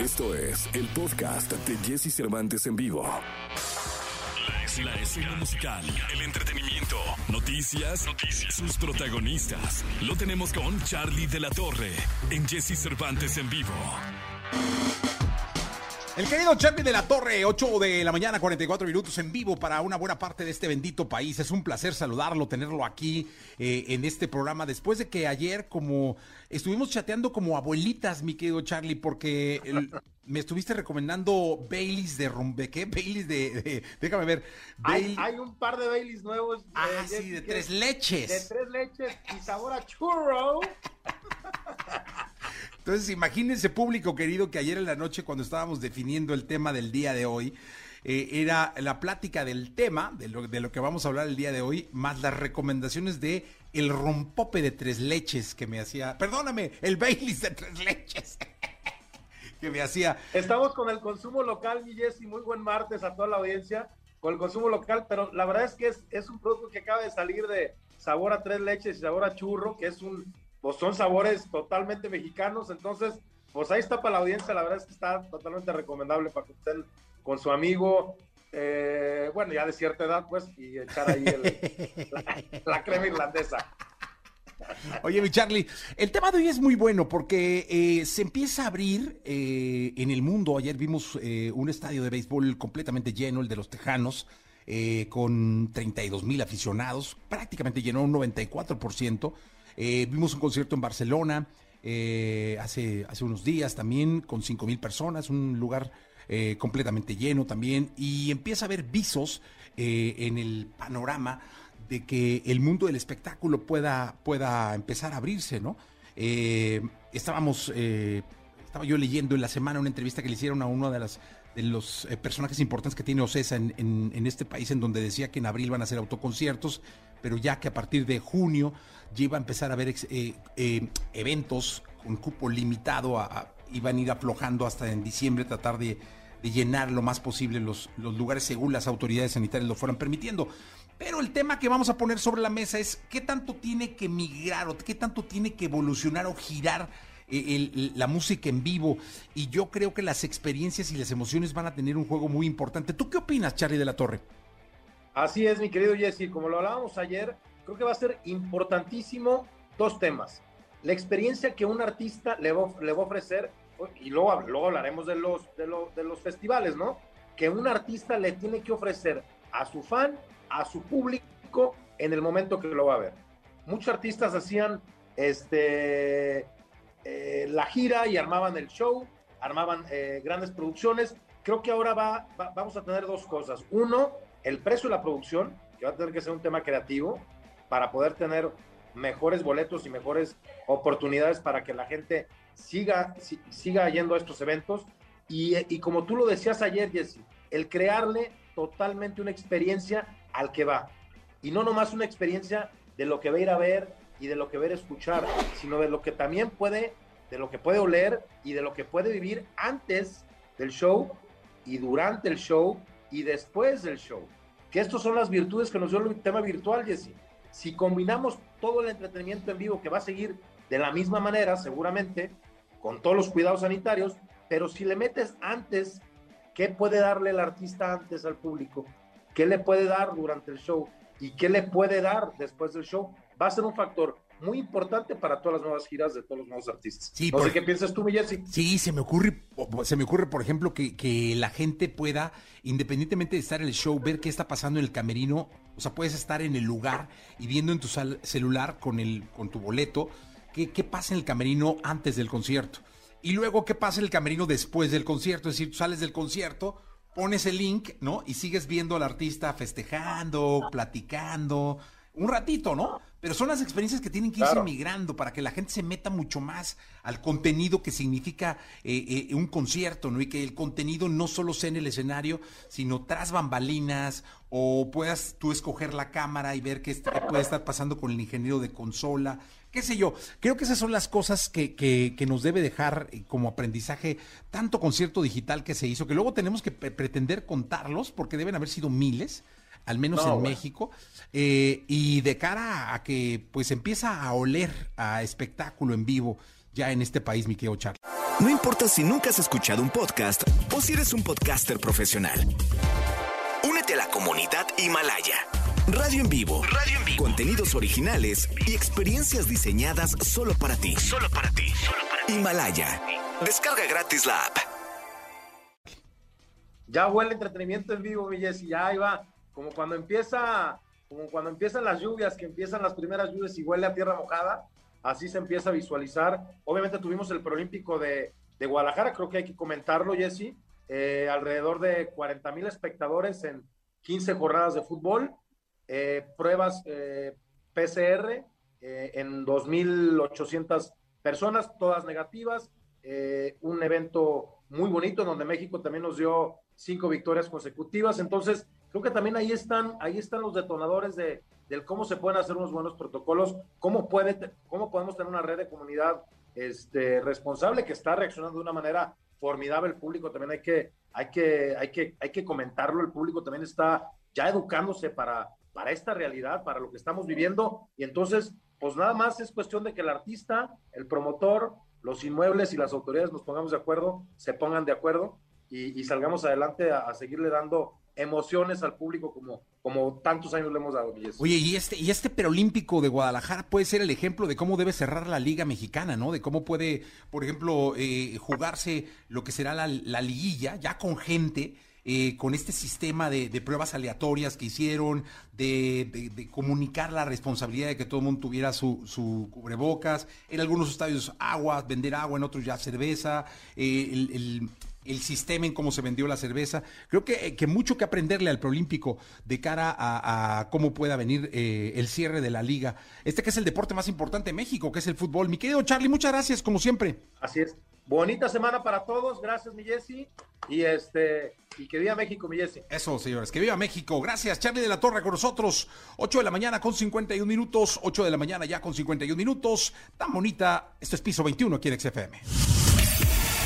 Esto es el podcast de Jesse Cervantes en vivo. La escena, musical, el entretenimiento, noticias, noticias, sus protagonistas. Lo tenemos con Charlie de la Torre en Jesse Cervantes en vivo. El querido Charlie de la Torre, 8 de la mañana, 44 minutos en vivo para una buena parte de este bendito país. Es un placer saludarlo, tenerlo aquí eh, en este programa. Después de que ayer, como estuvimos chateando como abuelitas, mi querido Charlie, porque el- me estuviste recomendando Baileys de rompe, ¿qué? Baileys de, de- déjame ver. Hay, un par de Baileys nuevos. ah, sí, de tres es leches. De tres leches y sabor a churro. Entonces, imagínense, público querido, que ayer en la noche, cuando estábamos definiendo el tema del día de hoy, eh, era la plática del tema, de lo, que vamos a hablar el día de hoy, más las recomendaciones de el rompope de tres leches que me hacía, perdóname, el Baileys de tres leches que me hacía. Estamos con el consumo local, mi Jessy. Muy buen martes a toda la audiencia con el consumo local, pero la verdad es que es, es un producto que acaba de salir de sabor a tres leches y sabor a churro, que es un, pues son sabores totalmente mexicanos. Entonces, pues ahí está para la audiencia. La verdad es que está totalmente recomendable para que estén con su amigo, eh, bueno, ya de cierta edad, pues, y echar ahí el- la, la crema irlandesa. Oye, mi Charlie, el tema de hoy es muy bueno porque eh, se empieza a abrir eh, en el mundo. Ayer vimos eh, un estadio de béisbol completamente lleno, el de los Tejanos, eh, con 32 mil aficionados, prácticamente llenó un 94%. Eh, vimos un concierto en Barcelona eh, hace, hace unos días también, con 5 mil personas, un lugar eh, completamente lleno también. Y empieza a haber visos en el panorama de que el mundo del espectáculo pueda, pueda empezar a abrirse, ¿no? Estábamos, estaba yo leyendo en la semana una entrevista que le hicieron a uno de las de los eh, personajes importantes que tiene Ocesa en, en- en este país, en donde decía que en abril van a hacer autoconciertos, pero ya que a partir de junio ya iba a empezar a haber eh, eh, eventos con cupo limitado, a- iban a ir aflojando hasta en diciembre, tratar de, de llenar lo más posible los, los lugares según las autoridades sanitarias lo fueran permitiendo. Pero el tema que vamos a poner sobre la mesa es qué tanto tiene que migrar o qué tanto tiene que evolucionar o girar la música en vivo. Y yo creo que las experiencias y las emociones van a tener un juego muy importante. ¿Tú qué opinas, Charlie de la Torre? Así es, mi querido Jesse. Como lo hablábamos ayer, creo que va a ser importantísimo dos temas. La experiencia que un artista le va, le va a ofrecer, y luego, luego hablaremos de los, de, los, de los festivales, ¿no? Que un artista le tiene que ofrecer a su fan, a su público, en el momento que lo va a ver. Muchos artistas hacían este, eh, la gira y armaban el show, armaban eh, grandes producciones. Creo que ahora va, va- vamos a tener dos cosas. Uno, el precio de la producción, que va a tener que ser un tema creativo para poder tener mejores boletos y mejores oportunidades para que la gente siga, si- siga yendo a estos eventos. Y, y como tú lo decías ayer, Jesse, el crearle totalmente una experiencia al que va. Y no nomás una experiencia de lo que va a ir a ver y de lo que a escuchar, sino de lo que también puede, de lo que puede oler y de lo que puede vivir antes del show y durante el show y después del show. Que estas son las virtudes que nos dio el tema virtual, Jesse. Si combinamos todo el entretenimiento en vivo, que va a seguir de la misma manera, seguramente, con todos los cuidados sanitarios, pero si le metes antes, ¿qué puede darle el artista antes al público? ¿Qué le puede dar durante el show? ¿Y qué le puede dar después del show? Va a ser un factor muy importante para todas las nuevas giras de todos los nuevos artistas. Sí, no por- sé qué piensas tú, Jesse. Sí, se me ocurre, se me ocurre, por ejemplo, que, que la gente pueda, independientemente de estar en el show, ver qué está pasando en el camerino. O sea, puedes estar en el lugar y viendo en tu celular con el, con tu boleto, qué, qué pasa en el camerino antes del concierto. Y luego qué pasa en el camerino después del concierto. Es decir, tú sales del concierto, pones el link, ¿no? Y sigues viendo al artista festejando, platicando, un ratito, ¿no? Pero son las experiencias que tienen que irse migrando para que la gente se meta mucho más al contenido que significa eh, eh, un concierto, ¿no? Y que el contenido no solo sea en el escenario, sino tras bambalinas, o puedas tú escoger la cámara y ver qué, puede estar pasando con el ingeniero de consola, qué sé yo. Creo que esas son las cosas que, que- que nos debe dejar eh, como aprendizaje tanto concierto digital que se hizo, que luego tenemos que pre- pretender contarlos, porque deben haber sido miles al menos No, en bueno. México, eh, y de cara a que pues empieza a oler a espectáculo en vivo ya en este país, mi querido Charlie. No importa si nunca has escuchado un podcast o si eres un podcaster profesional. Únete a la comunidad Himalaya. Radio en vivo. Radio en vivo. Contenidos originales y experiencias diseñadas solo para ti. Solo para ti. Himalaya. Descarga gratis la app. Ya huele entretenimiento en vivo, mi Jessy. Ya ahí va. Como cuando empieza, como cuando empiezan las lluvias, que empiezan las primeras lluvias y huele a tierra mojada así se empieza a visualizar. Obviamente tuvimos el Prolímpico de, de Guadalajara, creo que hay que comentarlo, Jesse, eh, alrededor de 40 mil espectadores en 15 jornadas de fútbol, eh, pruebas eh, PCR en 2.800 personas, todas negativas, un evento muy bonito donde México también nos dio cinco victorias consecutivas, entonces creo que también ahí están, ahí están los detonadores de, del cómo se pueden hacer unos buenos protocolos, cómo, puede, cómo podemos tener una red de comunidad este, responsable que está reaccionando de una manera formidable. El público también hay que, hay que, hay que, hay que comentarlo. El público también está ya educándose para, para esta realidad, para lo que estamos viviendo. Y entonces, pues nada más es cuestión de que el artista, el promotor, los inmuebles y las autoridades nos pongamos de acuerdo, se pongan de acuerdo y, salgamos adelante a, seguirle dando emociones al público como, como tantos años le hemos dado. Oye, y este, y este perolímpico de Guadalajara puede ser el ejemplo de cómo debe cerrar la liga mexicana, ¿no? De cómo puede, por ejemplo, eh, jugarse lo que será la, liguilla, ya con gente. Eh, con este sistema de, pruebas aleatorias que hicieron, de, comunicar la responsabilidad de que todo el mundo tuviera su, su cubrebocas, en algunos estadios agua, vender agua, en otros ya cerveza, eh, el sistema en cómo se vendió la cerveza. Creo que, que mucho que aprenderle al Prolímpico de cara a, cómo pueda venir eh, el cierre de la liga. Este que es el deporte más importante de México, que es el fútbol. Mi querido Charlie, muchas gracias, como siempre. Así es. Bonita semana para todos. Gracias, mi Jesse. Y este, y que viva México, mi Jesse. Eso, señores, que viva México. Gracias, Charlie de la Torre con nosotros. 8 de la mañana con 51 minutos. 8 de la mañana ya con 51 minutos. Tan bonita. Esto es piso 21 aquí en XFM.